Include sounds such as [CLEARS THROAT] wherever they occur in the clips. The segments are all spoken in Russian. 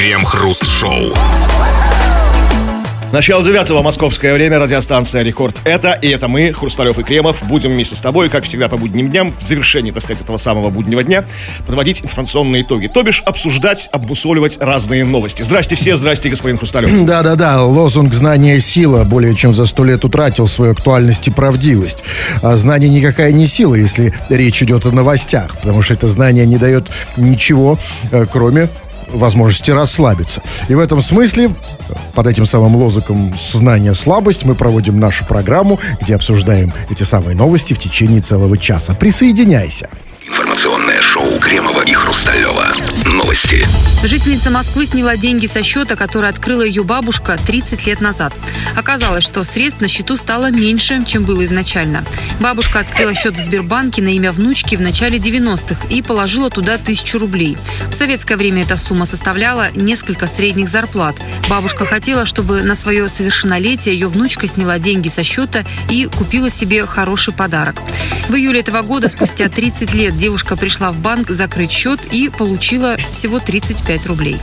Крем-хруст-шоу. Начало девятого, московское время, радиостанция «Рекорд». Это и это мы, Хрусталев и Кремов, будем вместе с тобой, как всегда, по будним дням, в завершении, так сказать, этого самого буднего дня, подводить информационные итоги. То бишь, обсуждать, обмусоливать разные новости. Здрасте все, здрасте, господин Хрусталев. Да-да-да, лозунг «Знание – сила» более чем за сто лет утратил свою актуальность и правдивость. А знание никакая не сила, если речь идет о новостях, потому что это знание не дает ничего, э, кроме возможности расслабиться. И в этом смысле, под этим самым лозуком «Знание – слабость» мы проводим нашу программу, где обсуждаем эти самые новости в течение целого часа. Присоединяйся. Информационное шоу Кремова. Новости. Жительница Москвы сняла деньги со счета, который открыла ее бабушка 30 лет назад. Оказалось, что средств на счету стало меньше, чем было изначально. Бабушка открыла счет в Сбербанке на имя внучки в начале 90-х и положила туда тысячу рублей. В советское время эта сумма составляла несколько средних зарплат. Бабушка хотела, чтобы на свое совершеннолетие ее внучка сняла деньги со счета и купила себе хороший подарок. В июле этого года, спустя 30 лет, девушка пришла в банк закрыть счет и получила всего 35 рублей.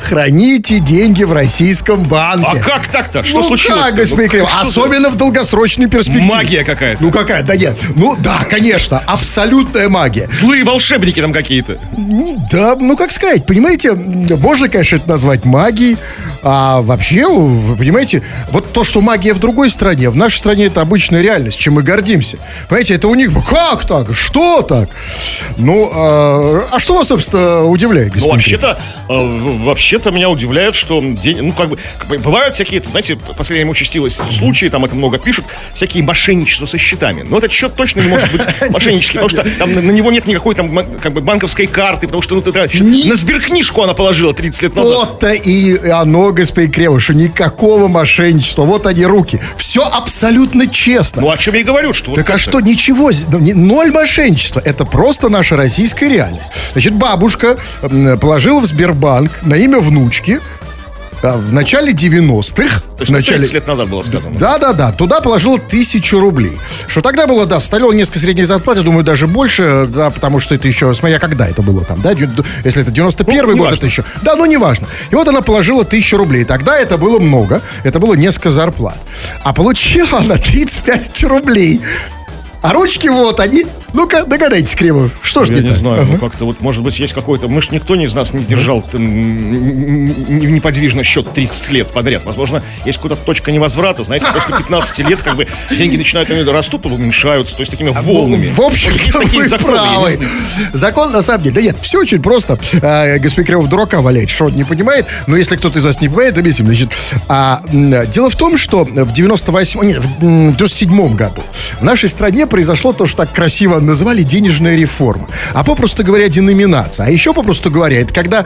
Храните деньги в российском банке. А как так-то? Что ну случилось? как, господин Ну, Кремов? что за- Особенно в долгосрочной перспективе. Магия какая-то. Ну какая? Да нет. Ну да, конечно, абсолютная магия. Злые волшебники там какие-то. Да, ну как сказать, понимаете, можно, конечно, это назвать магией, а вообще, вы понимаете, вот то, что магия в другой стране, в нашей стране это обычная реальность, чем мы гордимся. Понимаете, это у них, как так, что так? Ну, а, а что вас, собственно, удивляет, Ну, господин вообще-то, э, в- вообще-то меня удивляет, что день, ну, как бы, бывают всякие, знаете, последнее время участилось случаи, там это много пишут, всякие мошенничества со счетами. Но этот счет точно не может быть [LAUGHS] мошеннический, потому что там на, него нет никакой там, как бы, банковской карты, потому что ну, это, Ни- на сберкнижку она положила 30 лет назад. То-то и оно, господин Кремов, что никакого мошенничества. Вот они руки. Все абсолютно честно. Ну, о чем я и говорю, что... Так а что, ничего, ну, ноль мошенничества. Это просто наша российская реальность. Значит, бабушка положила в Сбербанк на имя внучки а, в начале 90-х. То есть, начале... 30 лет назад было сказано. Да-да-да, туда положила тысячу рублей. Что тогда было, да, составляло несколько средних зарплат, я думаю, даже больше, да, потому что это еще, смотря когда это было там, да, если это 91 Ну, год, неважно. это еще, да, ну, неважно. И вот она положила тысячу рублей, тогда это было много, это было несколько зарплат. А получила она 35 рублей. А ручки вот они. Ну-ка, догадайтесь, Кремов, что ж Я не не знаю, Ага. ну как-то вот, может быть, есть какой-то... Мы ж никто из нас не держал неподвижно счет 30 лет подряд. Возможно, есть какая-то точка невозврата. Знаете, [LAUGHS] после 15 лет как бы деньги начинают они растут, уменьшаются, то есть такими волнами. В общем, есть такие вы законы, правы. Закон, на самом деле, да нет, все очень просто. А, господин Кремов дурака валяет, что он не понимает. Но если кто-то из вас не понимает, объясним. Значит, а, дело в том, что в 98, нет, в 97 году в нашей стране произошло то, что так красиво называли денежная реформа. А попросту говоря, деноминация. А еще попросту говоря, это когда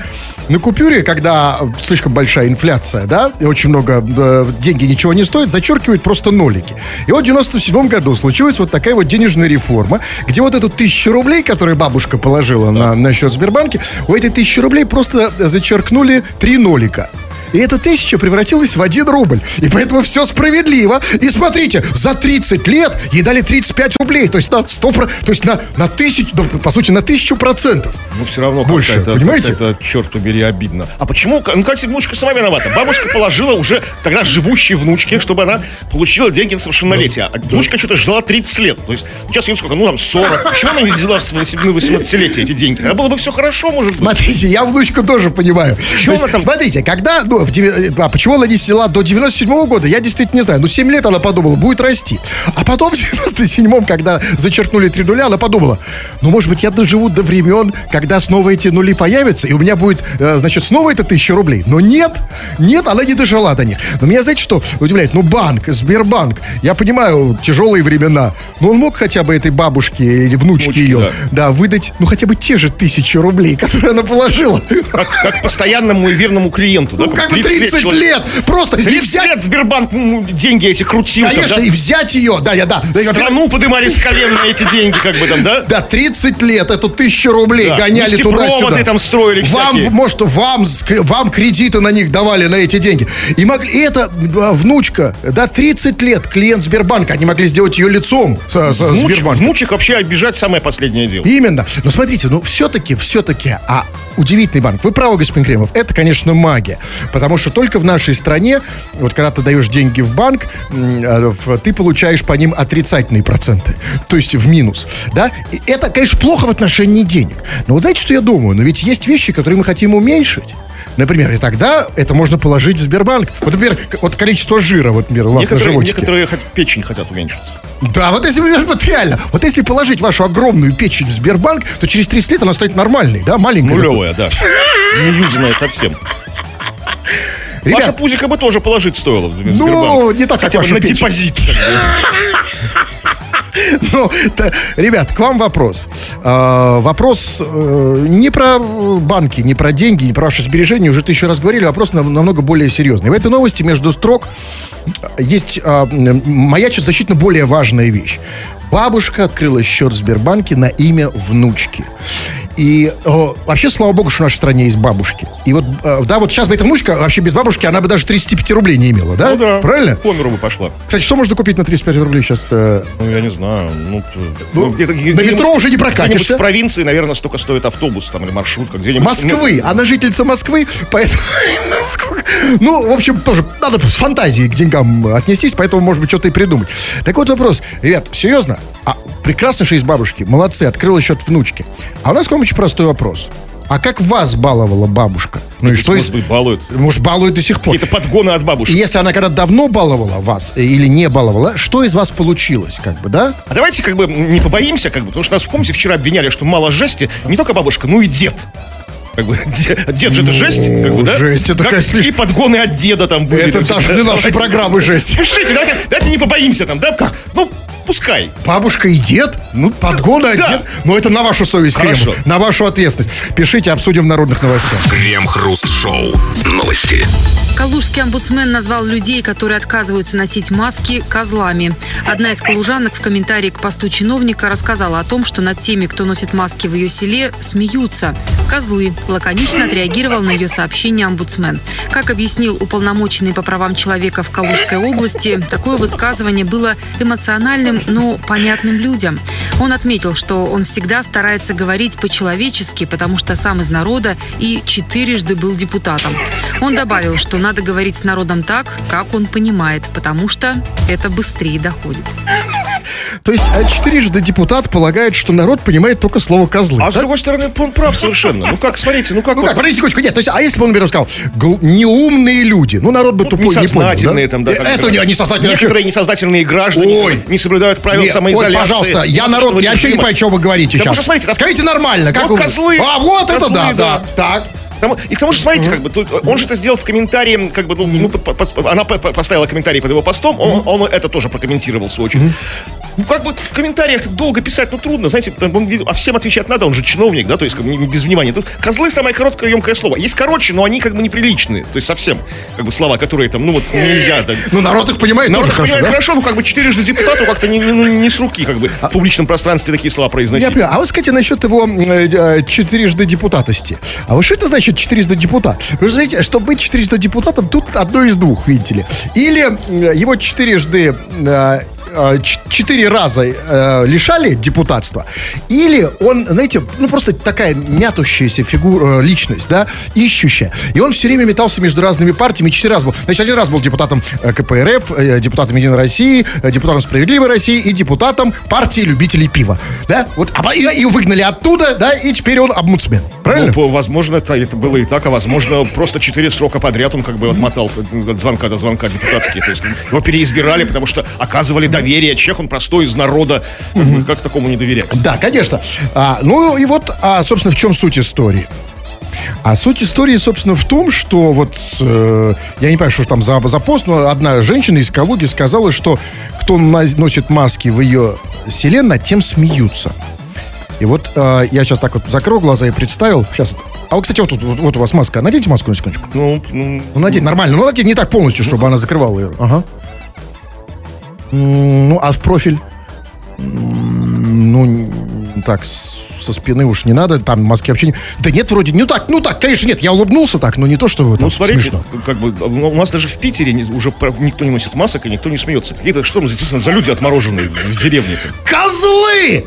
на купюре, когда слишком большая инфляция, да, и очень много э, деньги ничего не стоят, зачеркивают просто нолики. И вот в 97 году случилась вот такая вот денежная реформа, где вот эту тысячу рублей, которую бабушка положила на, на счет Сбербанке, у этой тысячи рублей просто зачеркнули три нолика. И эта тысяча превратилась в один рубль. И поэтому все справедливо. И смотрите, за 30 лет ей дали 35 рублей. То есть на 100, про- то есть на, на тысячу, ну, по сути, на тысячу процентов. Ну, все равно Больше, какая-то, понимаете? Это, черт побери, обидно. А почему? Ну, кстати, внучка сама виновата. Бабушка положила уже тогда живущей внучке, чтобы она получила деньги на совершеннолетие. А внучка что-то ждала 30 лет. То есть, сейчас ей сколько? Ну, там, 40. Почему она не взяла с 18-летия эти деньги? Тогда было бы все хорошо, может быть. Смотрите, я внучку тоже понимаю. Есть, она там- Смотрите, когда, ну, в деви- а почему она не села до 97 года, я действительно не знаю. Ну, 7 лет она подумала, будет расти. А потом в 97-м, когда зачеркнули три нуля, она подумала, ну, может быть, я доживу до времен, когда снова эти нули появятся, и у меня будет, э, значит, снова это тысяча рублей. Но нет, нет, она не дожила до них. Но меня, знаете, что удивляет? Ну, банк, Сбербанк, я понимаю, тяжелые времена, но он мог хотя бы этой бабушке или внучке Внучке, ее, да. да, выдать, ну, хотя бы те же тысячи рублей, [LAUGHS] которые она положила. Как, как постоянному и верному клиенту. да? Ну, как бы 30 30 человек. лет! Просто и 30 взять... лет Сбербанк деньги эти крутил. там, Конечно, да? и взять ее, да, я, да. Страну подымали с колен на эти деньги, как бы там, да? Да, 30 лет, эту тысячу рублей Да, гоняли туда-сюда. там строили Вам, всякие. может, вам, вам кредиты на них давали, на эти деньги. И могли, и это а, внучка, да, 30 лет, клиент Сбербанка, они могли сделать ее лицом со, со Внучек, Сбербанка. внучек вообще обижать самое последнее дело. Именно. Но смотрите, ну все-таки, все-таки, а удивительный банк. Вы правы, господин Кремов, это, конечно, магия. Потому что только в нашей стране, вот когда ты даешь деньги в банк, э, ты получаешь по ним отрицательные проценты. [LAUGHS] То есть в минус. Да? И это, конечно, плохо в отношении денег. Но вот знаете, что я думаю? Но ведь есть вещи, которые мы хотим уменьшить. Например, и тогда это можно положить в Сбербанк. Вот, например, вот количество жира, вот, например, у вас некоторые, на животике. некоторые печень хотят уменьшиться. Да, вот если, вот реально, вот если положить вашу огромную печень в Сбербанк, то через 30 лет она станет нормальной, да, маленькой. Нулевая, да. Не юзанная совсем. Ребят, Ваше пузико бы тоже положить стоило в Ну, не так, как Хотя бы на печень. депозит. [LAUGHS] Ну, ребят, к вам вопрос. А, вопрос э, не про банки, не про деньги, не про ваши сбережения, уже тысячу раз говорили, вопрос нам- намного более серьезный. В этой новости между строк есть а, маячит значительно более важная вещь. Бабушка открыла счет в Сбербанке на имя внучки. И о, вообще, слава богу, что в нашей стране есть бабушки. И вот, э, да, вот сейчас бы эта внучка вообще без бабушки, она бы даже 35 рублей не имела, да? Ну да. Правильно? По миру бы пошла. Кстати, что можно купить на 35 рублей сейчас? э, Ну, я не знаю. Ну, т- Ну, где-то- на метро уже не прокатишься. в провинции, наверное, столько стоит автобус там или маршрутка. Где-нибудь, Москвы. Она жительница Москвы, поэтому... [LAUGHS] Ну, в общем, тоже надо с фантазией к деньгам отнестись, поэтому, может быть, что-то и придумать. Так вот вопрос. Ребят, серьезно? А прекрасно, что есть бабушки. Молодцы, открыла счет внучки. А у нас к вам очень простой вопрос. А как вас баловала бабушка? Ну и Ну, что может из... быть, балуют. Может, балует до сих пор. Какие-то подгоны от И бабушек. если она когда давно баловала вас э, или не баловала, что из вас получилось, как бы, да? А давайте как бы не побоимся, как бы, потому что нас, помните, вчера обвиняли, что мало жести. Не только бабушка, но и дед. Как бы, [LAUGHS] дед, дед же это жесть, как бы, да? жесть, это Как- такая слишком- И подгоны от деда там были. Это [LAUGHS] Да, даже для нашей программы жесть. Пишите, давайте, давайте не побоимся там, да? Как? Ну, пускай. Бабушка и дед? Ну, подгоны да. дед. Но это на вашу совесть, Хорошо. Кремов, на вашу ответственность. Пишите, обсудим в народных новостях. Крем-хруст-шоу. Новости. Калужский омбудсмен назвал людей, которые отказываются носить маски, козлами. Одна из калужанок в комментарии к посту чиновника рассказала о том, что над теми, кто носит маски в ее селе, смеются. Козлы. Лаконично отреагировал на ее сообщение омбудсмен. Как объяснил уполномоченный по правам человека в Калужской области, такое высказывание было эмоциональным, но понятным людям. Он отметил, что он всегда старается говорить по-человечески, потому что сам из народа и четырежды был депутатом. Он добавил, что надо говорить с народом так, как он понимает, потому что это быстрее доходит. То есть а, четырежды депутат полагает, что народ понимает только слово «козлы». А с да? другой стороны, он прав совершенно. Ну как, смотрите, ну как... Ну как, подождите секундочку, нет, то есть, а если бы он, например, сказал, неумные люди, ну народ бы Ну, тупой не понял, несознательные да? там, да. Э, Это не несознательные. Некоторые несознательные граждане Ой. не соблюдают правила Нет, самоизоляции. ой, пожалуйста, я народ, я вообще не понимаю, что вы говорите сейчас. смотрите, Скажите нормально, как Вот козлы. А, вот это да, да. так. Тому- и к тому же, смотрите, как бы, тут, он же это сделал в комментарии, как бы, ну, ну, по- по- она по- по- поставила комментарий под его постом, он, он это тоже прокомментировал, в свою очередь. Ну, как бы в комментариях долго писать, ну, трудно, знаете, там, он, а всем отвечать надо, он же чиновник, да, то есть, как без внимания. Тут козлы самое короткое, емкое слово. Есть короче, но они, как бы, неприличные, то есть, совсем, как бы, слова, которые там, ну, вот, нельзя, так, Ну народ их понимает Народ тоже хорошо, понимает да? хорошо, ну как бы четырежды депутату как-то не, ну, не с руки, как бы в публичном пространстве такие слова произносить. Я понимаю. А вот, кстати, насчет его э, э, четырежды депутатности. А вот что это значит четырежды депутат? Вы же знаете, чтобы быть четырежды депутатом, тут одно из двух, видите ли. Или его четырежды э, четыре раза э, лишали депутатства, или он, знаете, ну просто такая мятущаяся фигура, э, личность, да, ищущая. И он все время метался между разными партиями, четыре раза был. Значит, один раз был депутатом э, КПРФ, э, депутатом Единой России, э, депутатом Справедливой России и депутатом партии любителей пива. Да? Вот, а, и, и выгнали оттуда, да, и теперь он обмудсмен. Правильно? Ну, возможно, это, это было и так, а возможно, просто четыре срока подряд он как бы отмотал от звонка до звонка депутатские. То есть его переизбирали, потому что оказывали доверие. Чех, он простой из народа. Как, бы, как такому не доверять? Да, конечно. А, ну и вот, а, собственно, в чем суть истории? А суть истории, собственно, в том, что вот, э, я не понимаю, что там за, за пост, но одна женщина из Калуги сказала, что кто носит маски в ее селе, над тем смеются. И вот э, я сейчас так вот закрыл глаза и представил. Сейчас. А вот, кстати, вот, тут, вот, вот у вас маска. Наденьте маску на секундочку. Ну, ну, Ну, надеть нормально. Ну, надеть не так полностью, чтобы она закрывала ее. Ага. Ну, а в профиль? Ну, так, со спины уж не надо, там маски вообще не... Да нет, вроде, ну так, ну так, конечно, нет, я улыбнулся так, но не то, что там ну, смотрите, смешно. как бы у нас даже в Питере не- уже никто не носит масок и никто не смеется. Какие-то что, ну, естественно, за люди отмороженные в деревне. -то. Козлы!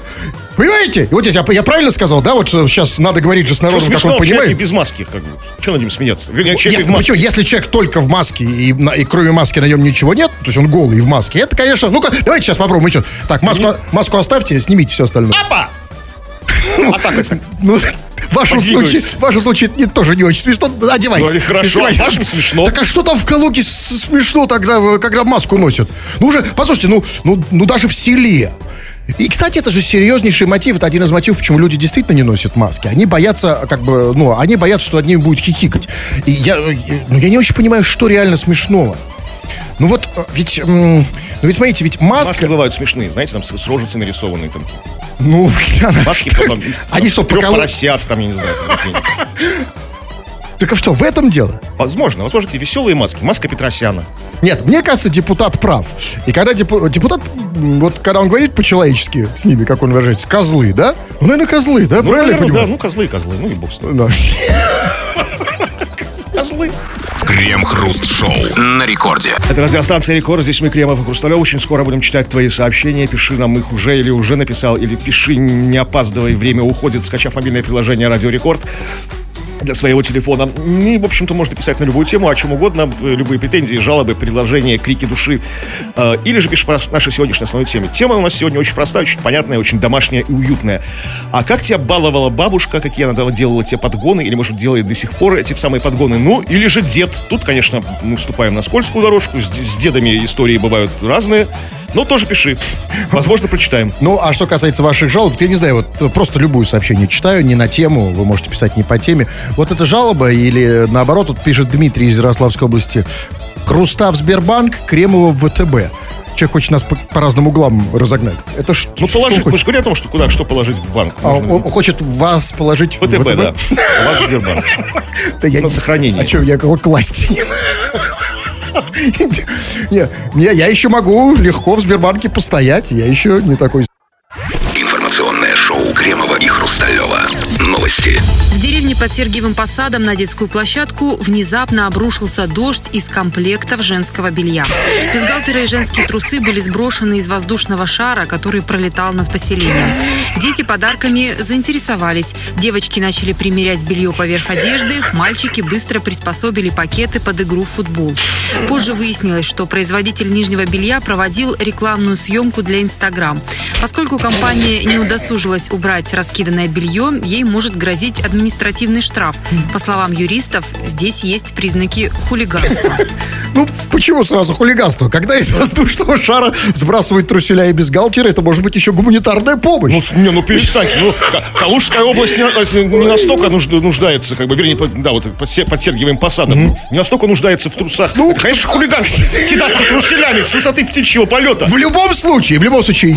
Понимаете? И вот здесь я, я правильно сказал, да? Вот сейчас надо говорить же с Что народом, как он понимает. без маски, как бы. Что над ним смеяться? Вернее, Нет, человек ну маске. почему, если человек только в маске и, и кроме маски на нем ничего нет, то есть он голый в маске, это, конечно, ну-ка, давайте сейчас попробуем. Что, так, маску, маску оставьте, снимите все остальное. Апа! А так это. Ну, в вашем случае, в вашем случае это тоже не очень смешно. Одевайте. Ну, и хорошо, а смешно. Так а что там в Калуге смешно тогда, э, когда маску носят? Ну уже, послушайте, ну, ну, ну даже в селе. И, кстати, это же серьезнейший мотив. Это один из мотивов, почему люди действительно не носят маски. Они боятся, как бы, ну, они боятся, что над ними будет хихикать. И я, э, ну, я не очень понимаю, что реально смешного. Ну вот, э, ведь, ну ведь смотрите, ведь Маски маска, бывают смешные, знаете, там с, рожицей нарисованные там. ну, [LAUGHS] Маски потом. [LAUGHS] Они что, поколо- поросят, там, я не знаю. А что, в этом дело? Возможно, возможно, какие веселые маски. Маска Петросяна. Нет, мне кажется, депутат прав. И когда депу- депутат, вот когда он говорит по-человечески с ними, как он выражается, козлы, да? Ну, наверное, козлы, да? Ну, Правильно я наверное, да, ну козлы и козлы, ну и бог с ним. Да. Козлы. Крем-хруст-шоу на рекорде. Это радиостанция Рекорд, здесь мы, Кремов и Хрусталев. Очень скоро будем читать твои сообщения. Пиши нам их уже или уже написал, или пиши, не опаздывай, время уходит, скачав мобильное приложение Радио Рекорд для своего телефона. И, в общем-то, можно писать на любую тему, о чем угодно, э, любые претензии, жалобы, предложения, крики души. Э, Или же пиши по нашей сегодняшней основной теме. Тема у нас сегодня очень простая, очень понятная, очень домашняя и уютная. А как тебя баловала бабушка, какие она делала тебе подгоны, или, может, делает до сих пор эти самые подгоны? Ну, или же дед. Тут, конечно, мы вступаем на скользкую дорожку. С, с дедами истории бывают разные. Но тоже пиши. Возможно, прочитаем. Ну, а что касается ваших жалоб, я не знаю, вот э, просто любую сообщение читаю, не на тему, вы можете писать не по теме. Вот эта жалоба или наоборот, тут пишет Дмитрий из Ярославской области. Хруста в Сбербанк, Кремова в ВТБ. Человек хочет нас по, по разным углам разогнать. Это ш- Ну, что положить, мы же говорим о том, что куда, что положить в банк. А, Можно- он хочет вас положить в ВТБ, да. Вас Сбербанк. Да я На не- сохранение. А что, я кла- класть не [LAUGHS] Не, я еще могу легко в Сбербанке постоять. Я еще не такой Информационное шоу Кремова и Хрусталева. Новости. В деревне под Сергиевым Посадом на детскую площадку внезапно обрушился дождь из комплектов женского белья. Бюстгальтеры и женские трусы были сброшены из воздушного шара, который пролетал над поселением. Дети подарками заинтересовались. Девочки начали примерять белье поверх одежды, мальчики быстро приспособили пакеты под игру в футбол. Позже выяснилось, что производитель нижнего белья проводил рекламную съемку для Инстаграм. Поскольку компания не удосужилась убрать раскиданное белье, ей может грозить административный штраф. По словам юристов, здесь есть признаки хулиганства. [LAUGHS] Ну, почему сразу хулиганство? Когда из воздушного шара сбрасывают труселя и бюстгальтеры, это может быть еще гуманитарная помощь. Ну, не, ну перестаньте. Ну, Ка- Калужская область не, не настолько нужд- нуждается, как бы, вернее, да, вот под, Се- под Сергиевым посадом, не настолько нуждается в трусах. Ну, Это, конечно, хулиганство. Кидаться труселями с высоты птичьего полета. В любом случае, в любом случае,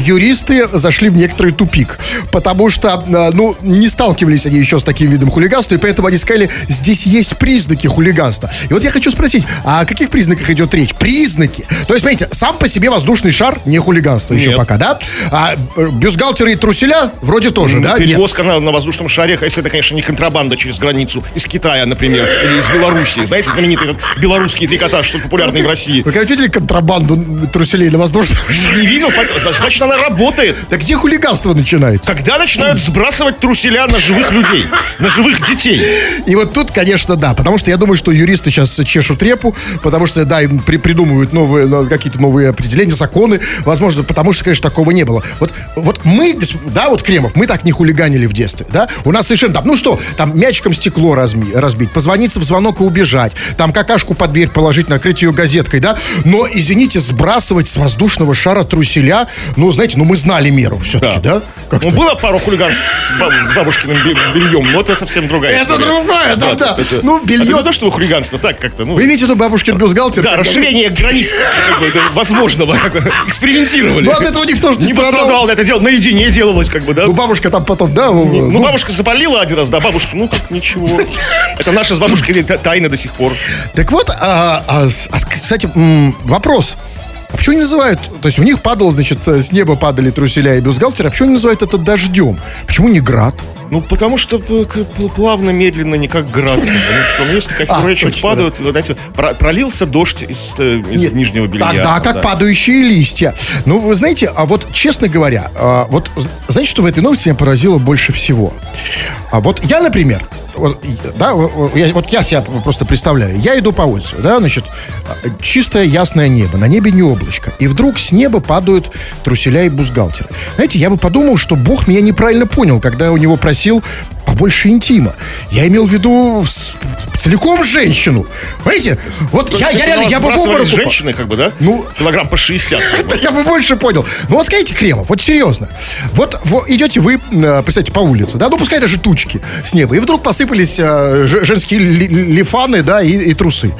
юристы зашли в некоторый тупик, потому что, э, ну, не сталкивались они еще с таким видом хулиганства, и поэтому они сказали, здесь есть признаки хулиганства. И вот я хочу спросить, а о каких признаках идет речь? Признаки. То есть, смотрите, сам по себе воздушный шар не хулиганство еще Нет. пока, да? А э, бюстгальтеры и труселя вроде тоже, да? Перевозка на, на воздушном шаре, если это, конечно, не контрабанда через границу из Китая, например, или из Белоруссии. Знаете, знаменитый этот белорусский трикотаж, что популярный в России. Вы когда видели контрабанду труселей на воздушном шаре? Не видел? Значит, она работает. Да где хулиганство начинается? Когда начинают сбрасывать труселя на живых людей, на живых детей? И вот тут, конечно, да, потому что я думаю, что юристы сейчас чешут репу, потому что, да, им при- придумывают новые, какие-то новые определения, законы, возможно, потому что, конечно, такого не было. Вот, вот мы, да, вот Кремов, мы так не хулиганили в детстве, да, у нас совершенно там, ну что, там мячиком стекло разми- разбить, позвониться в звонок и убежать, там какашку под дверь положить, накрыть ее газеткой, да, но, извините, сбрасывать с воздушного шара труселя, ну, знаете, ну, мы знали меру все-таки, да? Как-то. Ну, было пару хулиганств с, баб- с бабушкиным бе- бельем, но это совсем другая Это история. другое, да, да. это- Ну, белье- Это не то, что хулиганство, так как-то, ну... Вы имеете в виду бабушкин бюстгальтер? Да, расширение границ как бы, да, возможного, как бы, экспериментировали. Ну, от этого никто же не не страдал. пострадал, это дело наедине делалось, как бы, да. Ну, бабушка там потом, да, Ну, ну, бабушка заболела один раз, да, бабушка, ну, как ничего. Это наша с бабушкой та- тайна до сих пор. Так вот, а, а, а, кстати, вопрос. А почему не называют, то есть у них падало, значит, с неба падали труселя и бюстгальтеры, а почему не называют это дождем? Почему не град? Ну, потому что плавно, медленно, не как град. [LAUGHS] Потому что ну, если такие А, точно, падают, вот, знаете, про- пролился дождь из, э, из Нет, нижнего белья. Тогда как Да. падающие листья. Ну, вы знаете, а вот, честно говоря, а, вот знаете, что в этой новости меня поразило больше всего? А вот я, например, вот, да, вот я, вот я себя просто представляю. Я иду по улице, да, значит, чистое ясное небо, на небе не облачко. И вдруг с неба падают труселя и бюстгальтеры. Знаете, я бы подумал, что Бог меня неправильно понял, когда я у него просил побольше интима. Я имел в виду целиком женщину. Понимаете? Вот я, Если я бы реально, я бы в обморок женщины, как бы, да? Ну- Килограмм по 60. как бы. Да [LAUGHS] я бы больше понял. Ну вот скажите, Кремов, вот серьезно. Вот, во- идете вы, э, представьте, по улице, да, ну пускай даже тучки с неба, и вдруг посыпались э, женские ли- лифаны, да, и, трусы.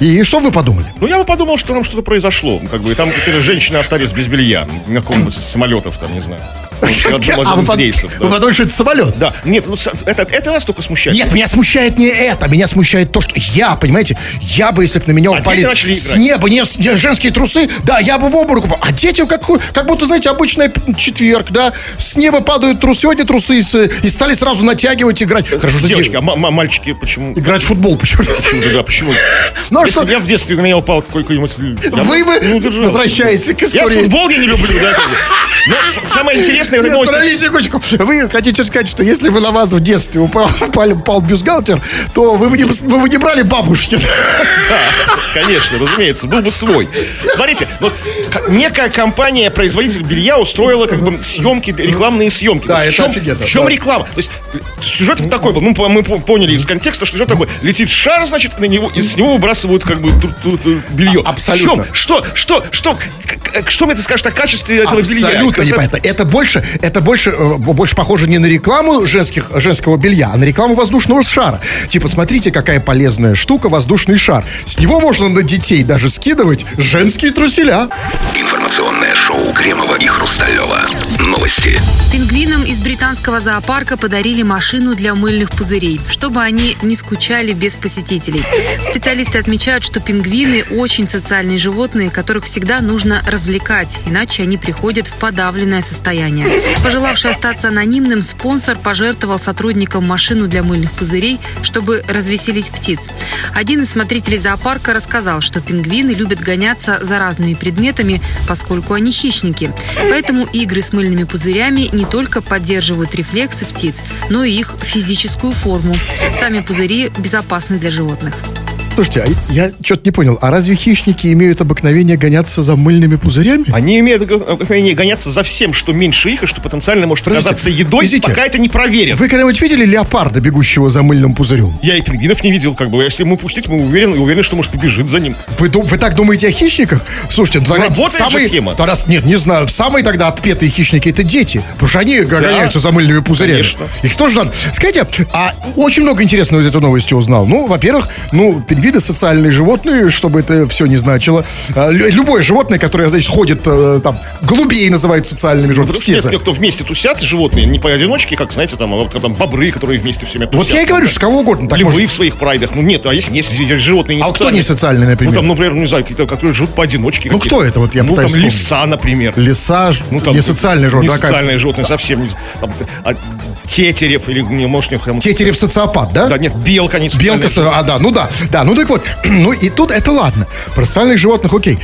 И что вы подумали? Ну, я бы подумал, что там что-то произошло. Как бы, и там какие-то женщины остались без белья. На каком-нибудь самолетов, там, не знаю. [LAUGHS] Одном А вы под- рейсов. вы да. подумали, что это самолет? Да, нет, ну, это, это вас только смущает. Нет, меня смущает не это, меня смущает то, что я, понимаете, я бы, если бы на меня А упали начали с неба не, женские трусы, да, я бы в обморок упал. А дети, как, как будто, знаете, обычный четверг, да, с неба падают трусы, сегодня трусы, и стали сразу натягивать, играть. Хорошо, что Девочки, де- а ма- ма- мальчики почему? играть в футбол, почему [LAUGHS] Почему, да, почему? Ну, а Если что- я в детстве на меня упал какой-нибудь... я Вы бы ну, возвращаетесь к Я истории. футбол я не люблю, да. [LAUGHS] Но самое интересное этой Нет, новости... подождите секундочку. Вы хотите сказать, что если бы на вас в детстве упал, [LAUGHS] упал, упал бюстгальтер, то вы бы не, вы бы не брали бабушки. Да, конечно, разумеется, был бы свой. Смотрите, вот некая компания-производитель белья устроила как бы съемки, рекламные съемки. Да, есть это в чем, офигенно, В чем да. реклама? То есть э, сюжет такой был. Ну, мы по- поняли из контекста, что сюжет такой. Летит шар, значит, на него, и с него выбрасывают как бы ту- ту- ту- белье. А- абсолютно. В чем? Что? Что? Что? К- Что мне ты скажешь о качестве этого белья? Абсолютно непонятно. Это больше, это больше, э, больше похоже не на рекламу женских, женского белья, а на рекламу воздушного шара. Типа, смотрите, какая полезная штука, воздушный шар. С него можно на детей даже скидывать женские труселя. Информационное шоу Кремова и Хрусталева. Новости. Пингвинам из британского зоопарка подарили машину для мыльных пузырей, чтобы они не скучали без посетителей. Специалисты отмечают, что пингвины очень социальные животные, которых всегда нужно развлекать, иначе они приходят в подавленное состояние. [LAUGHS] Пожелавший остаться анонимным, спонсор пожертвовал сотрудникам машину для мыльных пузырей, чтобы развеселить птиц. Один из смотрителей зоопарка рассказал, что пингвины любят гоняться за разными предметами, поскольку они хищники. Поэтому игры с мыльными пузырями не только поддерживают рефлексы птиц, но и их физическую форму. Сами пузыри безопасны для животных. Слушайте, а я что-то не понял. А разве хищники имеют обыкновение гоняться за мыльными пузырями? Они имеют обыкновение гоняться за всем, что меньше их, и что потенциально может Подождите, оказаться едой, извините. пока это не проверят. Вы когда-нибудь видели леопарда, бегущего за мыльным пузырем? Я и пингвинов не видел, как бы. Если ему пустить, мы уверены, уверены, что может побежит за ним. Вы, вы так думаете о хищниках? Слушайте, ну тогда Работает же самые, схема. тогда нет, не знаю, самые тогда отпетые хищники это дети, потому что они гоняются за мыльными пузырями. конечно. Их тоже надо. Скажите, а очень много интересного из этой новости узнал. Ну, во-первых, ну, пингвины социальные животные, чтобы это все не значило. А, лю- любое животное, которое, значит, ходит э, там, голубей называют социальными животными. Все за- кто вместе тусят, животные, не поодиночке, как, знаете, там, а вот там бобры, которые вместе все время Вот тусят. я и говорю, что кого угодно. Так Львы может- в своих прайдах. Ну нет, а если, если животные не А кто социальные? не социальный, например? Ну там, например, ну, не знаю, какие-то, которые живут поодиночке. Ну, кто это? Вот я Ну пытаюсь там лиса, например. Лиса, Ну, там, не социальный животное. Не а как? социальные животные, совсем не... Там, тетерев или не прям- Тетерев социопат, да? Да, нет, белка не. Белка, а, да, ну да, да, ну так вот, [CLEARS THROAT] ну и тут это ладно. Про социальных животных, окей.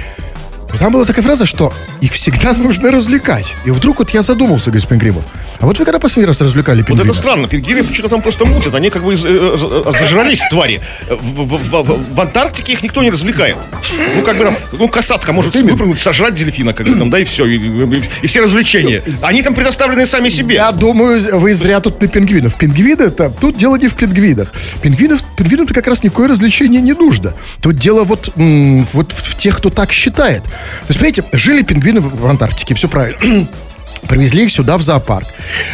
Но там была такая фраза, что их всегда нужно развлекать. И вдруг вот я задумался, господин Грибов. А вот вы когда последний раз развлекали Вот пингвина? это странно, пингвины почему-то там просто мутят, они как бы из- э, э, зажрались, твари. В, в- в- в- Антарктике их никто не развлекает. Ну, как бы там, ну, касатка может выпрыгнуть, сожрать дельфина, как бы там, да, и все, и, и- и все развлечения. Они там предоставлены сами себе. Я думаю, вы зря тут на пингвинов. Пингвины это тут дело не в пингвинах. Пингвинов, пингвинам как раз никакое развлечение не нужно. Тут дело вот, вот в тех, кто так считает. То есть, понимаете, жили пингвины в в Антарктике, все правильно. Привезли их сюда в зоопарк.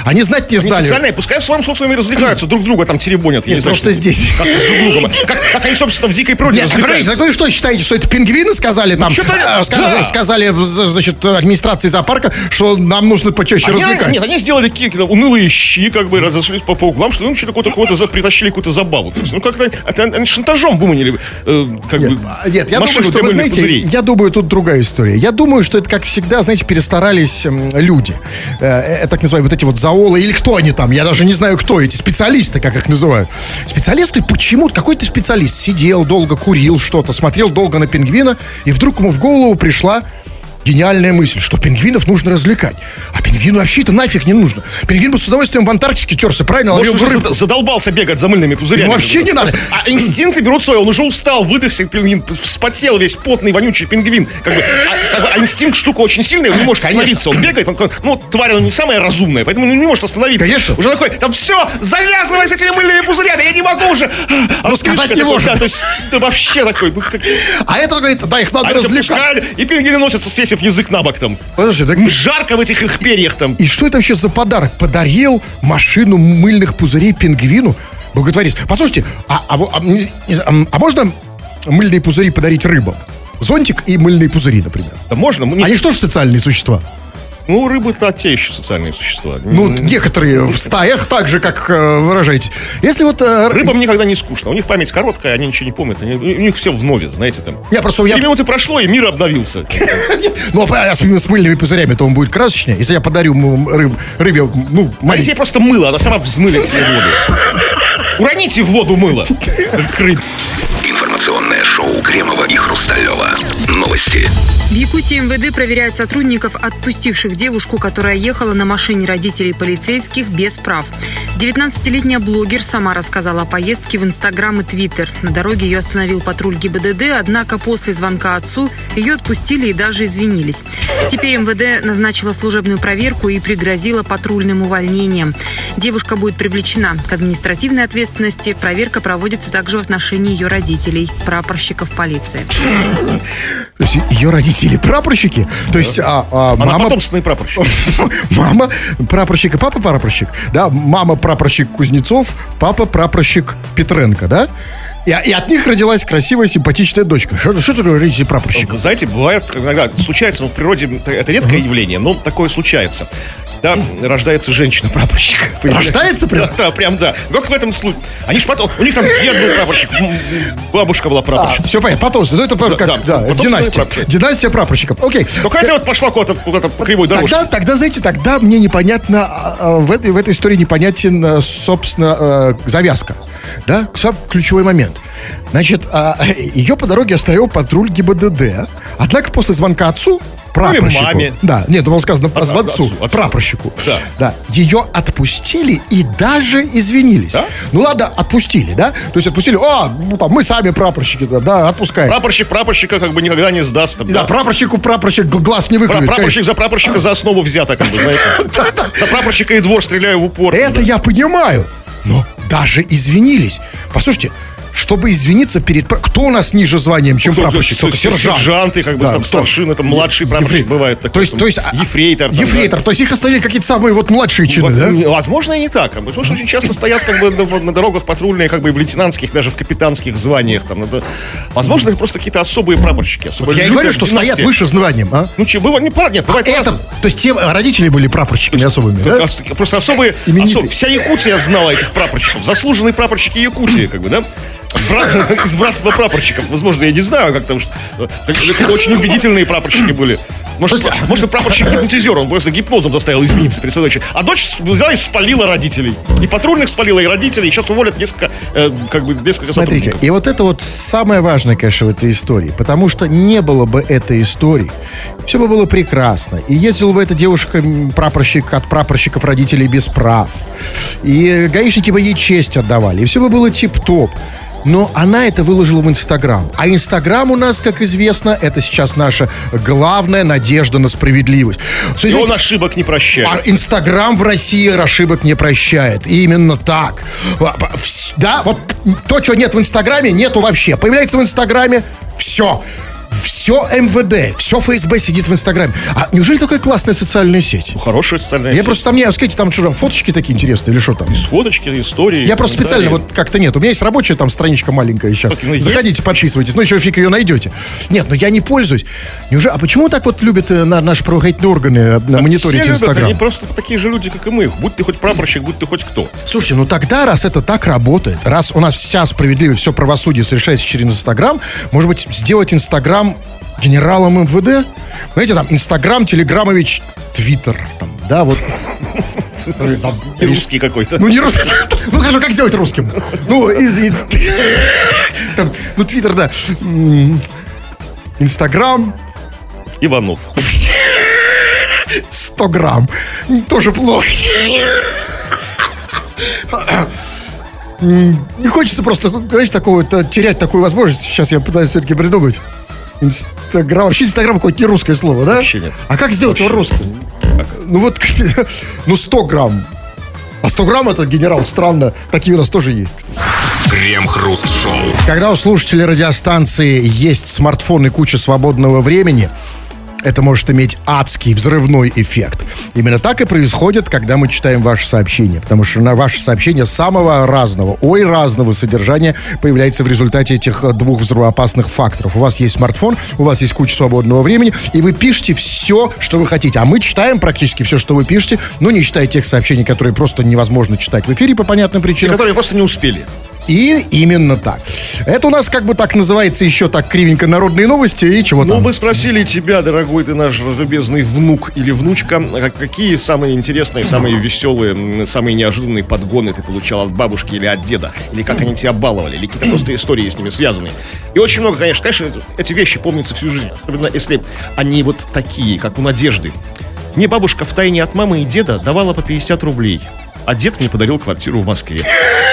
Они знать не знали. социальные, пускай в своем социуме развлекаются, друг друга там теребонят. я Нет, не знаю, просто что- здесь. Как с друг другом. Как, как они, собственно, в дикой природе Нет, развлекаются. так вы что считаете, что это пингвины сказали там? что-то- э, ска- да. Сказали, значит, администрации зоопарка, что нам нужно почаще Они- развлекать. нет, они сделали какие-то унылые щи, как бы разошлись по, по углам, что им что-то какое-то за- притащили какую-то забаву. То есть, ну, как-то это, они шантажом выманили, э, как Нет, бы, а, нет, я думаю, что вы знаете, пузырей. я думаю, тут другая история. Я думаю, что это, как всегда, знаете, перестарались люди. Э, э, так называемые вот эти вот зоолы, или кто они там, я даже не знаю, кто эти специалисты, как их называют. Специалисты почему-то, какой-то специалист сидел долго, курил что-то, смотрел долго на пингвина, и вдруг ему в голову пришла гениальная мысль, что пингвинов нужно развлекать. А пингвину вообще это нафиг не нужно. Пингвин бы с удовольствием в Антарктике терся, правильно? Может, бы уже зад- задолбался бегать за мыльными пузырями. Ну, вообще не надо. А инстинкты берут свое. Он уже устал, выдохся пингвин, вспотел весь потный, вонючий пингвин. Как бы, а, как бы, а инстинкт штука очень сильная, он не может остановиться. Он бегает, он, ну, тварь, он не самая разумная, поэтому он не может остановиться. Конечно. Уже такой, там все, завязывай с этими мыльными пузырями, я не могу уже. А Ну, сказать не может. Да, то есть, да вообще такой. Ну, как, А это говорит, да, их надо а развлекать. и пингвины носятся, свесив язык на бок там. Подожди, так Жарко в этих их перьях там. И что это вообще за подарок? Подарил машину мыльных пузырей пингвину? Благотворец. Послушайте, а, а, а, ам, а можно мыльные пузыри подарить рыбам? Зонтик и мыльные пузыри, например. Да можно? Ну, не- Они что же социальные существа? Ну, рыбы-то те еще социальные существа. Ну, некоторые в стаях так же, как э, выражаете. Если вот... э, Рыбам никогда не скучно. У них память короткая, они ничего не помнят. Они- у них все в нове, знаете, там. Я просто... Я, Три минуты прошло, и мир обновился. [LAUGHS] ну, а с, мыльными пузырями, то он будет красочнее. Если я подарю рыбе, ну, А если маленький... ей просто мыло, она сама взмылит себе воду. Уроните в воду мыло. [LAUGHS] Информационное шоу Кремова и Хрусталева. Новости. В Якутии МВД проверяет сотрудников, отпустивших девушку, которая ехала на машине родителей полицейских без прав. 19-летняя блогер сама рассказала о поездке в Инстаграм и Твиттер. На дороге ее остановил патруль ГИБДД, однако после звонка отцу ее отпустили и даже извинились. Теперь МВД назначила служебную проверку и пригрозила патрульным увольнением. Девушка будет привлечена к административной ответственности. Проверка проводится также в отношении ее родителей, прапорщиков полиции. То есть ее родители прапорщики? То есть а, а, Она мама... потомственный прапорщик. [LAUGHS] Мама прапорщик и папа прапорщик, да, мама прапорщик Кузнецов, папа прапорщик Петренко, да? И, и от них родилась красивая, симпатичная дочка. Что, что такое родители прапорщика? Знаете, бывает иногда, случается, ну, в природе это- это редкое явление, но такое случается. Да, рождается женщина-прапорщик. Рождается прям? Да, прям да. Как в этом случае. Они ж потом, у них там дед был прапорщик, бабушка была прапорщик. все понятно, потомство. Ну, это как, да, да, потомственные династия. Династия прапорщиков. Окей. Только Ска- это вот пошла куда-то куда по кривой дорожке. Тогда, тогда, знаете, тогда мне непонятно, а, а, в этой, в этой истории непонятен, а, собственно, а, завязка. Да, ключевой момент. Значит, а, [LAUGHS] ее по дороге оставил патруль ГИБДД. Однако после звонка отцу, прапорщику... маме. Да, нет, было сказано А, отцу, отцу, прапорщику. Да. Да, ее отпустили и даже извинились. Да? Ну ладно, отпустили, да? То есть отпустили, а, ну там, мы сами прапорщики, да, да отпускаем. Прапорщик прапорщика как бы никогда не сдаст. там, Да, да. прапорщику прапорщик глаз не Пра- выклюет. Прапорщик за прапорщика за основу взято, как бы, знаете. [LAUGHS] Да прапорщика и двор стреляю в упор. Это я понимаю. Но даже извинились. Послушайте, чтобы извиниться перед... Кто у нас ниже званием, чем Кто- прапорщик? кто- Только сержант. сержанты, как бы, там, кто? старшины, там, младший прапорщик бывает такой, То есть, то есть... а, ефрейтор, там, Ефрейтор. да. То есть их оставили какие-то самые вот младшие чины, да? Воз- Возможно, и не так. как бы, Потому что очень часто стоят как бы на, на дорогах патрульные, как бы и в лейтенантских, даже в капитанских званиях. Там, надо- Возможно, это просто какие-то особые прапорщики. особо Я и говорю, что династия. стоят выше званием, а? Ну, че, бывает, не, пара- нет, бывает Это, по-разному. то есть те родители были прапорщиками особыми, да? Ос- Просто особые, Именитые. осо- вся Якутия знала этих прапорщиков. Заслуженные прапорщики Якутии, как бы, да? Брат- [LAUGHS] из братства прапорщиков. Возможно, я не знаю, как там. это очень убедительные прапорщики были. Может, есть- может прапорщик [LAUGHS] гипнотизер, он просто гипнозом заставил измениться перед своей дочерью. А дочь взяла и спалила родителей. И патрульных спалила, и родителей. И сейчас уволят несколько, э, как бы, несколько Смотрите, и вот это вот самое важное, конечно, в этой истории. Потому что не было бы этой истории, все бы было прекрасно. И ездила бы эта девушка, прапорщик от прапорщиков родителей без прав. И гаишники бы ей честь отдавали. И все бы было тип-топ. Но она это выложила в Инстаграм. А Инстаграм у нас, как известно, это сейчас наша главная надежда на справедливость. И Смотрите, он ошибок не прощает. а Инстаграм в России ошибок не прощает. И именно так. А, Да, вот то, чего нет в Инстаграме, нету вообще. Появляется в Инстаграме, все. Все МВД, все ФСБ сидит в Инстаграме. А неужели такая классная социальная сеть? Ну, Хорошая социальная Я сеть. просто там не, скажите, там что там, фоточки такие интересные или что там? С фоточки, истории. Я просто специально, вот как-то нет. У меня есть рабочая там страничка маленькая сейчас. Ну, есть? Заходите, подписывайтесь. Ну, еще фиг ее найдете. Нет, но я не пользуюсь. Неужели, а почему так вот любят э, на, наши правоохранительные органы э, Так мониторить Инстаграм? Они просто такие же люди, как и мы. Будь ты хоть прапорщик, будь ты хоть кто. Слушайте, ну тогда, раз это так работает, раз у нас вся справедливость, все правосудие совершается через Инстаграм, может быть, сделать Инстаграм генералом МВД? Знаете, там, Инстаграм, Телеграмович, Твиттер, да, вот. Русский какой-то. Ну, не русский. Ну, хорошо, как сделать русским? Ну, из... из- там, ну, Твиттер, да. Инстаграм Иванов. 100 грамм. Тоже плохо. Не хочется просто, знаешь, такого, та- терять такую возможность. Сейчас я пытаюсь все-таки придумать. Инстаграм. Вообще Инстаграм какое-то не русское слово, да? Вообще нет. А как сделать его русским? Ну вот, [LAUGHS] ну 100 грамм. А 100 грамм это генерал, странно. Такие у нас тоже есть. Крем-хруст-шоу. Когда у слушателей радиостанции есть смартфон и куча свободного времени, это может иметь адский взрывной эффект. Именно так и происходит, когда мы читаем ваши сообщения. Потому что на ваши сообщения самого разного, ой, разного содержания появляется в результате этих э, двух взрывоопасных факторов. У вас есть смартфон, у вас есть куча свободного времени, и вы пишете все, что вы хотите. А мы читаем практически все, что вы пишете, но не читая тех сообщений, которые просто невозможно читать в эфире по понятным причинам. Которые просто не успели. И именно так. Это у нас как бы так называется еще так кривенько народные новости и чего Ну, там. мы спросили тебя, дорогой ты наш разлюбезный внук или внучка, а какие самые интересные, самые веселые, самые неожиданные подгоны ты получал от бабушки или от деда? Или как они тебя баловали? Или какие-то просто истории с ними связаны? И очень много, конечно, конечно, эти вещи помнятся всю жизнь. Особенно если они вот такие, как у Надежды. Мне бабушка в тайне от мамы и деда давала по 50 рублей. А дед мне подарил квартиру в Москве.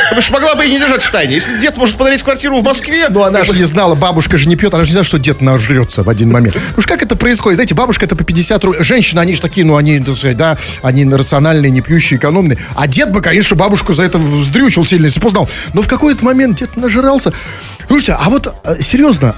Потому что могла бы и не держать в тайне. Если дед может подарить квартиру в Москве... Ну, она же не знала, бабушка же не пьет, она же не знает, что дед нажрется в один момент. Уж как это происходит? Знаете, бабушка это по 50 рублей. Женщины, они же такие, ну, они, так сказать, да, они рациональные, не пьющие, экономные. А дед бы, конечно, бабушку за это вздрючил сильно, если бы узнал. Но в какой-то момент дед нажрался. Слушайте, а вот, э, серьезно,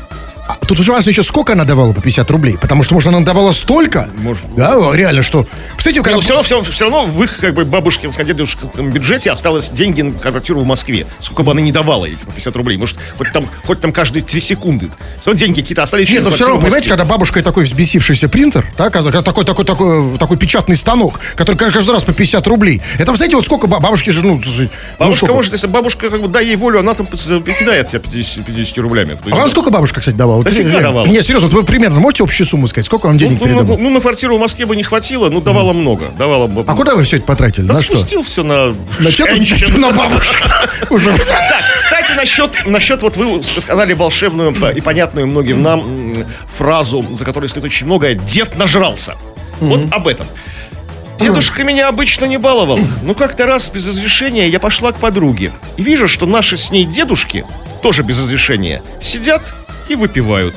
Тут уже важно еще, сколько она давала по 50 рублей. Потому что, может, она давала столько. Может. Да, реально, что... Представляете, Но когда... все равно, все, все равно в их как бы бабушкин, дедушкином бюджете осталось деньги на квартиру в Москве. Сколько бы она ни давала, эти по 50 рублей. Может, хоть там, хоть там каждые 3 секунды. Все равно деньги какие-то остались. Нет, но все равно, понимаете, когда бабушка и такой взбесившийся принтер, да, когда- такой, такой, такой, такой печатный станок, который каждый раз по 50 рублей. Это, знаете, вот сколько ба- бабушки же, ну, ну, Бабушка сколько? может, если бабушка как бы дай ей волю, она там покидает тебя 50, 50 рублями. А вам сколько бабушка, кстати, давала? Вот, фига реально. давала. Нет, серьезно, вот вы примерно можете общую сумму сказать? Сколько вам ну, денег ну, передавала? ну, ну, на квартиру в Москве бы не хватило, ну, давала много. Давала бы. А куда вы все это потратили? Да На что? спустил все на, На женщин. [LAUGHS] на бабушек. [LAUGHS] Уже. Так, кстати, насчет, насчет вот вы сказали волшебную и понятную многим нам фразу, за которой стоит очень многое. Дед нажрался. Вот об этом. Дедушка меня обычно не баловал. Но как-то раз без разрешения я пошла к подруге. И вижу, что наши с ней дедушки, тоже без разрешения, сидят и выпивают.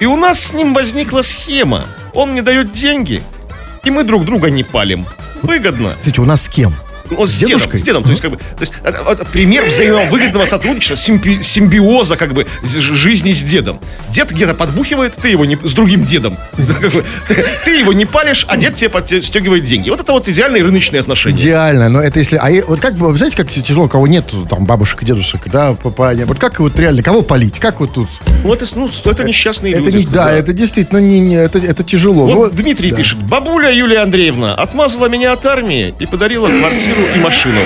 И у нас с ним возникла схема. Он мне дает деньги, и мы друг друга не палим. Выгодно. Кстати, у нас с кем? Ну, с, С дедом, с дедом, то есть, как бы, то есть, это пример взаимовыгодного сотрудничества, симби- симбиоза, как бы, жизни с дедом. Дед где-то подбухивает, ты его не, с другим дедом. [LAUGHS] Ты, ты его не палишь, а дед тебе подстегивает деньги. Вот это вот идеальные рыночные отношения. Идеально, но это если... А вот как бы, знаете, как тяжело, кого нет, там, бабушек и дедушек, да, папа, вот как вот реально, кого полить? Как вот тут? Ну, это, ну, это несчастные Это люди. не, да, это действительно не, не- это, это тяжело. Вот Ну, Дмитрий да. пишет. Бабуля Юлия Андреевна отмазала меня от армии и подарила квартиру и машину.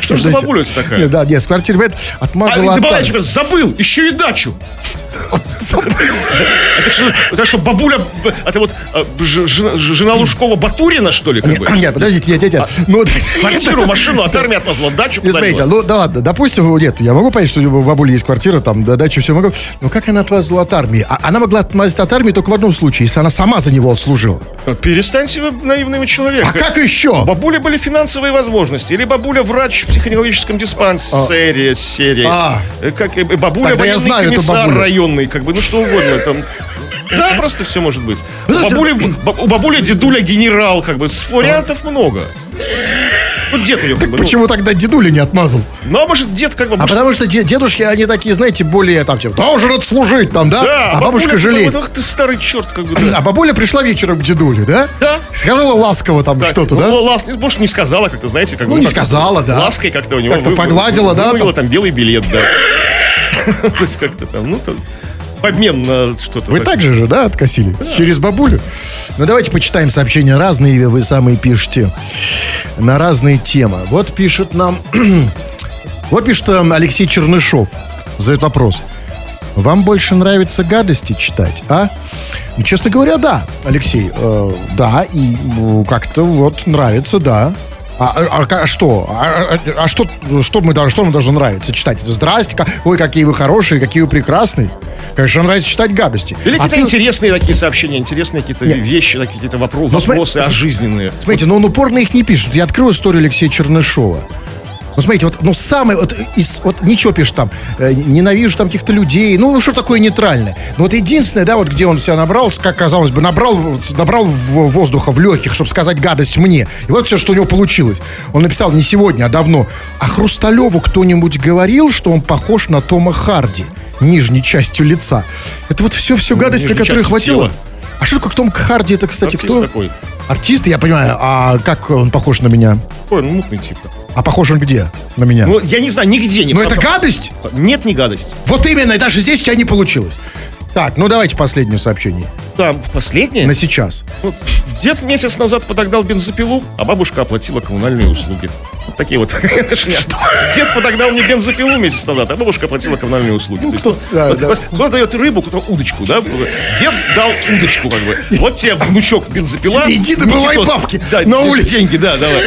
Что ж за бабуля такая? Нет, да, нет, с квартиры А, отмазала от добавляй, забыл, еще и дачу. Это что, это что, бабуля, это вот а, ж- жена Лужкова Батурина, что ли? Нет, подождите, нет, нет, нет. А, Ну, Квартиру, машину от армии отмазала, дачу Не смотрите, подарила. ну да ладно, допустим, ну, нет, я могу понять, что у бабули есть квартира, там, да, дача, все могу. Но как она отмазала от армии? А- она могла отмазать от армии только в одном случае, если она сама за него отслужила. Перестаньте вы наивным человеком. А как еще? Бабули были финансовые возможности. Или бабуля врач в психоневрологическом диспансере, серии. А. Э, Как, э, бабуля военный комиссар районный, как бы, ну что угодно там. Да, просто все может быть. У Ну, бабули, ба- у бабули дедуля генерал, как бы, вариантов много. Ну, дед ее, как бы, ну, Почему тогда дедуля не отмазал? ну, а может, дед, как бы, А может, потому что де- дедушки, они такие, знаете, более там, типа, должен отслужить там, да? да, а бабушка бабуля, жалеет. ах ты старый черт, как бы, да. А бабуля пришла вечером к дедуле, да? Да. Сказала ласково там Так, что-то, ну, да? лас- может, не сказала, как-то, знаете, как Ну, бы, не сказала, да. Лаской как-то у него. Как-то вы- погладила, вы- да, там? там белый билет, да. [LAUGHS] То есть как-то там, ну, там, в обмен на что-то. Вы такое. так же да, откосили? Через бабулю? Ну, давайте почитаем сообщения разные, вы самые пишете на разные темы. Вот пишет нам... [CLEARS THROAT] вот пишет эм, Алексей Чернышов. Задает вопрос. Вам больше нравится гадости читать, а? Ну, честно говоря, да, Алексей, э, да, и ну, как-то вот нравится, да. А, а- а что? А, а- а что, что, мы, что нам должно нравиться читать? Здрасте, ой, какие вы хорошие, какие вы прекрасные. Конечно, нравится читать гадости. Или А какие-то ты- интересные такие сообщения, интересные какие-то Нет. вещи, такие какие-то вопро- Ну, вопросы см- ожизненные. Смотрите, но он упорно их не пишет. Я открыл историю Алексея Чернышова. Ну, смотрите, вот, ну, самое, вот, из, вот ничего пишет там, э, ненавижу там каких-то людей, ну, ну, что такое нейтральное. Ну, вот единственное, да, вот где он себя набрал, как казалось бы, набрал, набрал в- воздуха в легких, чтобы сказать гадость мне. И вот все, что у него получилось. Он написал не сегодня, а давно. А Хрусталеву кто-нибудь говорил, что он похож на Тома Харди нижней частью лица? Это вот все-все гадости, нижней которые хватило. тела. А что такое Том Харди, это, кстати, Артист кто? такой. Артист, я понимаю. А как он похож на меня? Ой, ну мутный типа. А похож он где? На меня? Ну, я не знаю, нигде не Ну, это гадость? Нет, не гадость. Вот именно, и даже здесь у тебя не получилось. Так, ну давайте последнее сообщение. Да, последнее. На сейчас. Вот Дед месяц назад подогнал бензопилу, а бабушка оплатила коммунальные услуги. Вот такие вот. [LAUGHS] Дед подогнал мне бензопилу месяц назад, а бабушка оплатила коммунальные услуги. Есть, кто- да, вот- да. вот Кто дает рыбу, кто удочку, да? Дед дал удочку, как бы. Вот тебе внучок бензопила. Иди добывай бабки Да, на улице. Деньги, да, давай.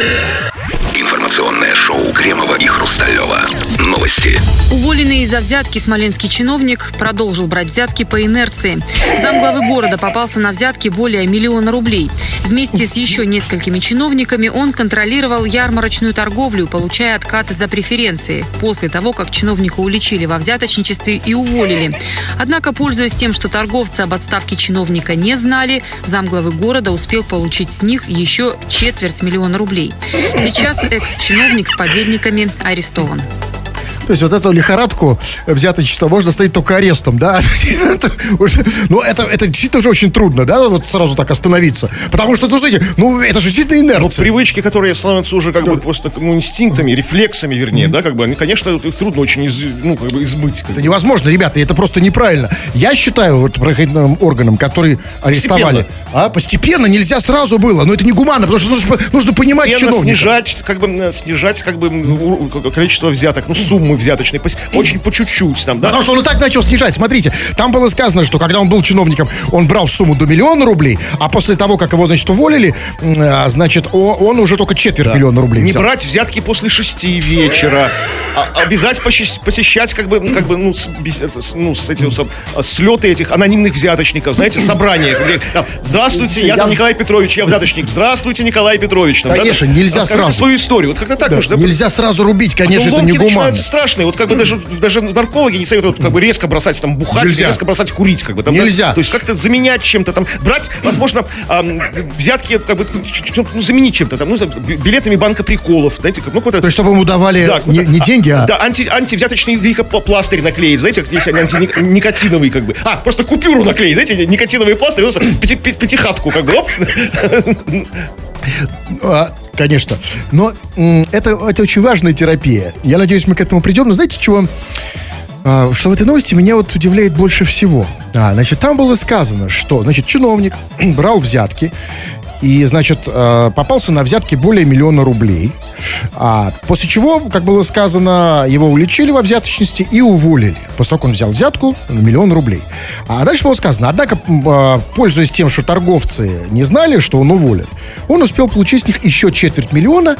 Информационное шоу Кремова и Хрусталева. Новости. Уволенный из-за взятки смоленский чиновник продолжил брать взятки по инерции. Замглавы города попался на взятки более миллиона рублей. Вместе с еще несколькими чиновниками он контролировал ярмарочную торговлю, получая откаты за преференции. После того, как чиновника уличили во взяточничестве и уволили. Однако, пользуясь тем, что торговцы об отставке чиновника не знали, замглавы города успел получить с них еще четверть миллиона рублей. Сейчас экс-чиновник с подельниками арестован. То есть вот эту лихорадку взяточества можно остановить только арестом, да? [LAUGHS] Ну, это, это действительно уже очень трудно, да, вот сразу так остановиться. Потому что, ну, знаете, ну, это же действительно инерция. Привычки, которые становятся уже как бы просто ну, инстинктами, рефлексами, вернее, да, как бы, они, конечно, их трудно очень из- ну, как бы избыть. Это невозможно, ребята, это просто неправильно. Я считаю вот правоохранительным органам, которые арестовали, а постепенно нельзя сразу было, но это не гуманно, потому что нужно, нужно понимать Постепенно чиновника. снижать, как бы, э, снижать, как бы, количество взяток, ну, суммы взяточные, пос- очень по чуть-чуть, там, да. Потому что он и так начал снижать. Смотрите, там было сказано, что когда он был чиновником, он брал сумму до миллиона рублей, а после того, как его, значит, уволили, а, значит, он уже только четверть миллиона рублей Не взял. брать взятки после шести вечера. А, обязать посещ- посещать, как бы, как бы, ну, с, ну, с а, слеты этих анонимных взяточников, знаете, собрания. где там, Здравствуйте, я, там Николай Петрович, я взяточник. Здравствуйте, Николай Петрович. Там, да, Конечно, там, нельзя сразу. свою историю. Вот как-то так Да, нужно. Нельзя сразу рубить, конечно, Ну, это не гуманно. Страшные. Вот как бы даже, даже наркологи не советуют как бы резко бросать там бухать, Нельзя. резко бросать курить. Как бы, там, да. Нельзя. То есть как-то заменять чем-то там. Брать, возможно, ам, взятки, как бы, ну, заменить чем-то там, ну, билетами банка приколов. Знаете, как, ну, То есть, чтобы ему давали да, не, не деньги, а... Да, анти, антивзяточный пластырь наклеить, знаете, как есть они антиникотиновый, как бы. А, просто купюру наклеить, знаете, никотиновый пластырь, ну, пяти- пяти- пятихатку, как бы, оп. [LAUGHS] Конечно. Но это, это очень важная терапия. Я надеюсь, мы к этому придем. Но знаете, чего? А, что в этой новости меня вот удивляет больше всего. А, значит, там было сказано, что, значит, чиновник [CLEARS THROAT] брал взятки и, значит, э, попался на взятки более миллиона рублей. А, после чего, как было сказано, его уличили во взяточности и уволили. После того, как он взял взятку на миллион рублей. А дальше было сказано, однако, а, пользуясь тем, что торговцы не знали, что он уволен, он успел получить с них еще четверть миллиона,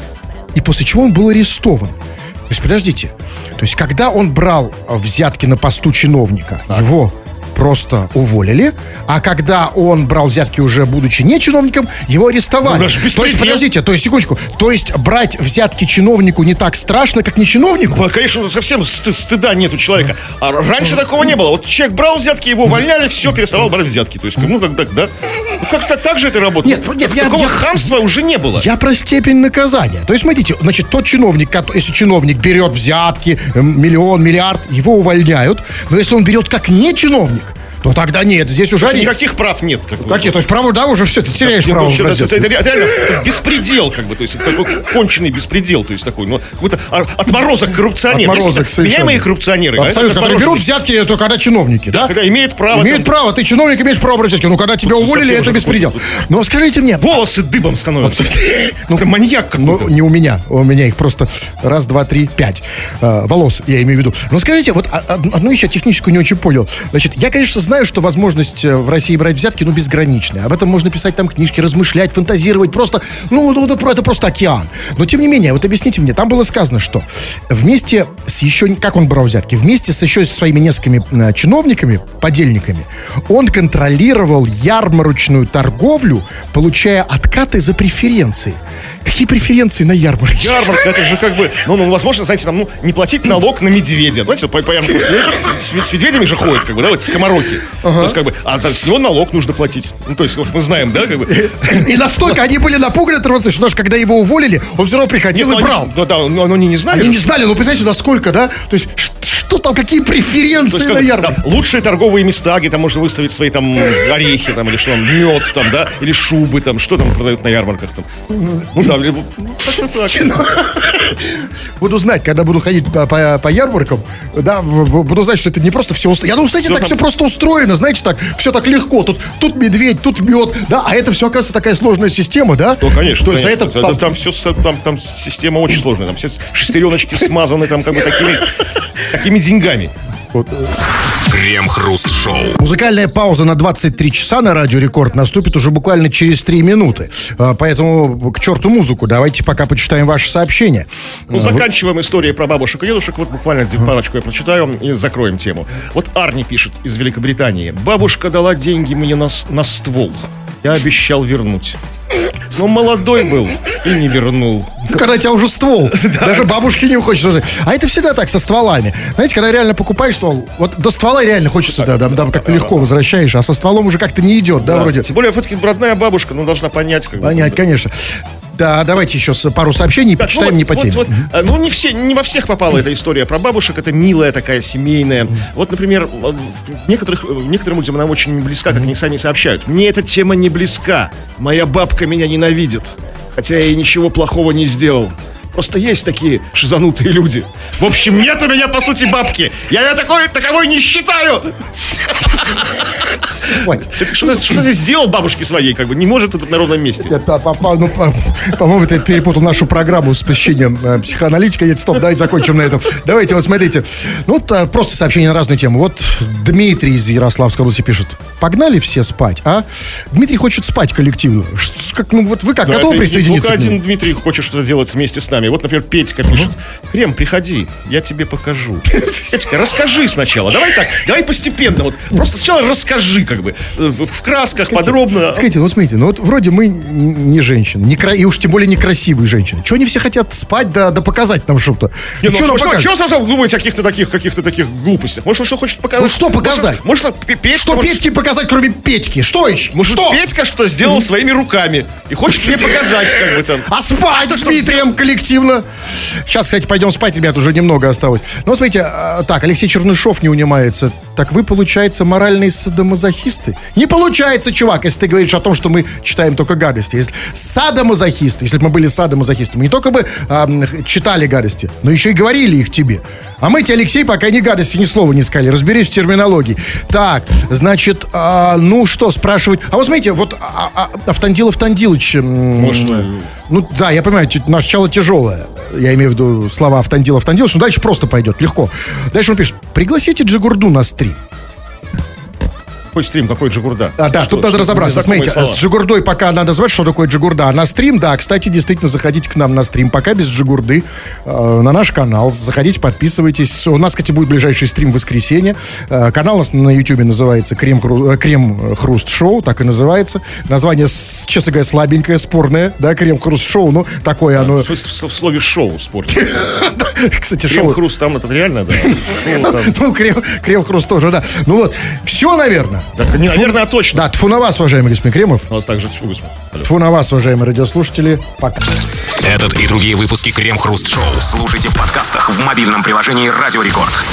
и после чего он был арестован. То есть, подождите, то есть, когда он брал взятки на посту чиновника, его просто уволили, а когда он брал взятки уже будучи не чиновником, его арестовали. Ну, то есть, подождите, то есть, секундочку, то есть брать взятки чиновнику не так страшно, как не чиновнику? Ну, Конечно, совсем сты- стыда нет у человека. А раньше такого не было. Вот человек брал взятки, его увольняли, все, переставал брать взятки. То есть, ну, как так, да? Ну, как так, же это работает? Нет, нет, я- Такого я- хамства уже не было. Я про степень наказания. То есть, смотрите, значит, тот чиновник, если чиновник берет взятки, миллион, миллиард, его увольняют. Но если он берет как не чиновник, То тогда нет, здесь уже арест. Никаких прав нет. Как. Какие? То есть право, да, уже все, ты теряешь право. ну, что, брать это, взятки. это реально это беспредел, как бы, то есть это такой конченый беспредел, то есть такой, ну, какой-то а- отморозок коррупционер. Отморозок, Есть. Меняемые коррупционеры. а Абсолютно, это которые берут взятки только когда чиновники, да? Когда имеют право. Имеют там, право, ты чиновник имеешь право брать взятки. Ну, когда тебя Тут уволили, это беспредел. Но скажите мне, Волосы дыбом становятся. Ну, это маньяк Ну, какой-то. не у меня. У меня их просто раз, два, три, пять э, волос, я имею в виду. Но скажите, вот а- од- одну еще техническую не очень понял. Значит, я, конечно, знаю, что возможность э, в России брать взятки, ну, безграничная. Об этом можно писать там книжки, размышлять, фантазировать. Просто, ну, ну, это, это просто океан. Но, тем не менее, вот объясните мне, там было сказано, что вместе с еще... Как он брал взятки? Вместе с еще своими несколькими э, чиновниками, подельниками, он контролировал ярмарочную торговлю, получая откаты за преференции. Какие преференции на ярмарке? Ярмарка, это же как бы, ну, ну, возможно, знаете, там, ну, не платить налог на медведя. Знаете, по, по ярмарке с, с- с медведями же ходят, как бы, да, вот скомороки. То есть, как бы, а за- с него налог нужно платить. Ну, то есть, уж мы знаем, да, как бы. И настолько они были напуганы, Алексеевич, что даже когда его уволили, он все равно приходил Ну, и они брал. ж- Да, да, ну, они не знали. Они не знали, ну, представляете, насколько, да? То есть, что там, какие преференции есть, на как, ярмарке? да, лучшие торговые места, где там можно выставить свои там орехи, там, или что там, мед, там, да, или шубы, там, что там продают на ярмарках, там. Ну, да, либо-. Буду знать, когда буду ходить по, по- по ярмаркам, да, буду знать, что это не просто все устроено. Я думаю, знаете, Всё так там- все просто устроено, знаете, так, все так легко. Тут, тут медведь, тут мед, да, а это все, оказывается, такая сложная система, да? Ну, конечно. То есть, конечно. а это, Это там все, там, там система очень сложная, там все шестереночки смазаны, там, как бы, такими, такими деньгами. Крем-хруст-шоу. Музыкальная пауза на 23 часа на Радио Рекорд наступит уже буквально через 3 минуты. А, Поэтому к черту музыку. Давайте пока почитаем ваши сообщения. Ну, заканчиваем историю про бабушек и дедушек. Вот буквально парочку я прочитаю и закроем тему. Вот Арни пишет из Великобритании. Бабушка дала деньги мне на, на ствол. Я обещал вернуть. Но молодой был и не вернул. Ну, Когда у тебя уже ствол. [LAUGHS] Даже бабушке не хочется. А это всегда так со стволами. Знаете, когда реально покупаешь ствол, вот до ствола реально хочется, да, да, да, как-то легко возвращаешь, а со стволом уже как-то не идет, да, вроде. Тем более, все-таки родная бабушка, ну, должна понять. Как бы, Понять, конечно. Да, давайте еще пару сообщений Так, ну почитаем вот- не по вот- теме. вот, а, ну, не, все, не во всех попала эта история про бабушек. Это милая такая, семейная. Вот, например, э, некоторых, э, некоторым людям она очень близка, как они сами сообщают. Мне эта тема не близка. Моя бабка меня ненавидит. Хотя я ей ничего плохого не сделал. Просто есть такие шизанутые люди. В общем, нет у меня, по сути, бабки. Я ее такой, таковой не считаю. Что ты, сделал бабушке своей, как бы, не может это на ровном месте. Это, по- по- ну, по- по-моему, ты перепутал нашу программу с посещением э, психоаналитика. Нет, стоп, давайте закончим на этом. Давайте, вот смотрите. Ну, а, просто сообщение на разную тему. Вот Дмитрий из Ярославской области пишет. Погнали все спать, а? Дмитрий хочет спать коллективно. Как, ну, вот вы как, готовы присоединиться? Только один Дмитрий хочет что-то делать вместе с нами. Вот, например, Петька пишет. Крем, приходи, я тебе покажу. Петька, расскажи сначала. Давай так, давай постепенно. Вот просто сначала расскажи, как бы, э, в красках, подробно. Скажите, ну смотрите, ну вот вроде мы не женщины, не кра- и уж тем более некрасивые женщины. Чего они все хотят спать да, да показать нам что-то? Не, ну, нам что, покажет? что сразу думаете о каких-то таких, каких-то таких глупостях? Может, он что хочет показать? Ну, что показать? Может, может, Пе- Петька, Что может, Петьке показать, кроме Петьки? Что еще? Может, что? Петька что сделал своими руками и хочет мне показать, как бы там. А спать с Дмитрием коллективно. Сейчас, кстати, пойдем спать, ребят, уже немного осталось. Ну, смотрите, а, так, Алексей Чернышов не унимается. Так вы, получается, моральные садомазохисты? Не получается, чувак, если ты говоришь о том, что мы читаем только гадости. Если садомазохисты, если бы мы были садомазохистами, не только бы а, читали гадости, но еще и говорили их тебе. А мы тебе, Алексей, пока ни гадости, ни слова не сказали. Разберись в терминологии. значит, а, ну что, спрашивать... А вот смотрите, вот а, а, Автандилов Тандилович... м, Может, ну да, я понимаю, начало тяжелое. Я имею в виду слова Автандил, Автандил, но дальше просто пойдет, легко. Дальше он пишет, пригласите Джигурду на стрим. Какой стрим, какой Джигурда? А, да, Что, тут надо разобраться. Смотрите, слова? с Джигурдой пока надо звать, что такое Джигурда. А на стрим, да, кстати, действительно, заходите к нам на стрим. Пока без Джигурды э, на наш канал. Заходите, подписывайтесь. У нас, кстати, будет ближайший стрим в воскресенье. Э, канал у нас на Ютубе называется Крем, Хру- э, Крем Хруст Шоу, так и называется. Название, честно говоря, слабенькое, спорное, да, Крем Хруст Шоу, ну, такое оно. В, в- в слове шоу спорт. [LAUGHS] Кстати, Крем шоу. хруст там это реально, да. [LAUGHS] Ну. Ну, крем, крем хруст тоже, да. Ну вот, все, наверное. Так, не, наверное, точно. Да, тьфу на вас, уважаемый господин Кремов. У нас также тьфу, господи. Алло. Тьфу на вас, уважаемые радиослушатели. Пока. Этот и другие выпуски Крем-хруст-шоу слушайте в подкастах в мобильном приложении «Радио Рекорд».